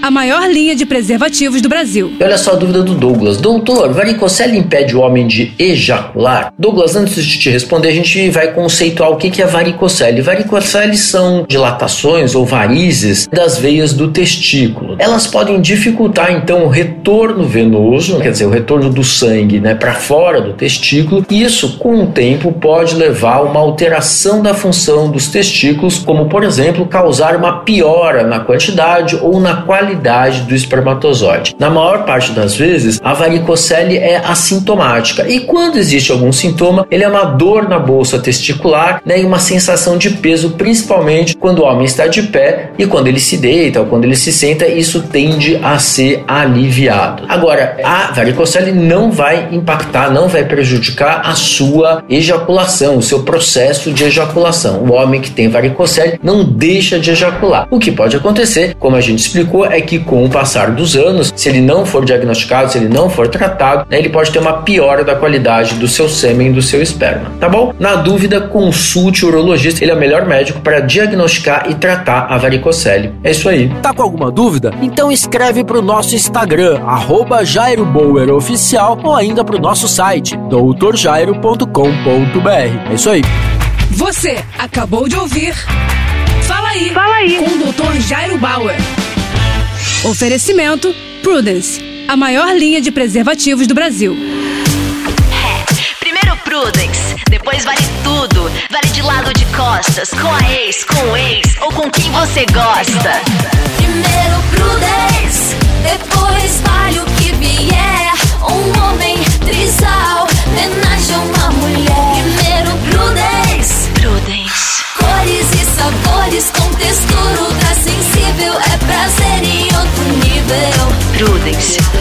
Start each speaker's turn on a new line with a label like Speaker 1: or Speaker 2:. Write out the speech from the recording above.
Speaker 1: a maior linha de preservativos do Brasil.
Speaker 2: Olha só a dúvida do Douglas. Doutor, varicocele impede o homem de ejacular? Douglas, antes de te responder, a gente vai conceituar o que é varicocele. Varicocele são dilatações ou varizes das veias do testículo. Elas podem dificultar, então, o retorno venoso, quer dizer, o retorno do sangue né, para fora do testículo. E isso, com o tempo, pode levar a uma alteração da função dos testículos, como, por exemplo, causar uma piora na quantidade ou na qualidade qualidade do espermatozoide. Na maior parte das vezes, a varicocele é assintomática e quando existe algum sintoma, ele é uma dor na bolsa testicular né, e uma sensação de peso, principalmente quando o homem está de pé e quando ele se deita ou quando ele se senta, isso tende a ser aliviado. Agora, a varicocele não vai impactar, não vai prejudicar a sua ejaculação, o seu processo de ejaculação. O homem que tem varicocele não deixa de ejacular. O que pode acontecer, como a gente explicou, é que com o passar dos anos, se ele não for diagnosticado, se ele não for tratado, né, ele pode ter uma piora da qualidade do seu sêmen, do seu esperma, tá bom? Na dúvida, consulte o urologista, ele é o melhor médico para diagnosticar e tratar a varicocele. É isso aí.
Speaker 3: Tá com alguma dúvida? Então escreve para o nosso Instagram, arroba Jairo Bauer Oficial, ou ainda para o nosso site, doutorjairo.com.br. É isso aí.
Speaker 1: Você acabou de ouvir Fala aí,
Speaker 4: Fala aí.
Speaker 1: com o Dr. Jairo Bauer. Oferecimento Prudence, a maior linha de preservativos do Brasil.
Speaker 5: Primeiro Prudence, depois vale tudo. Vale de lado de costas, com a ex, com o ex ou com quem você gosta.
Speaker 6: Primeiro Prudence, depois vale o que vier. Um homem trisal, homenagem a uma mulher. Primeiro Prudence,
Speaker 5: Prudence.
Speaker 6: cores e sabores com textura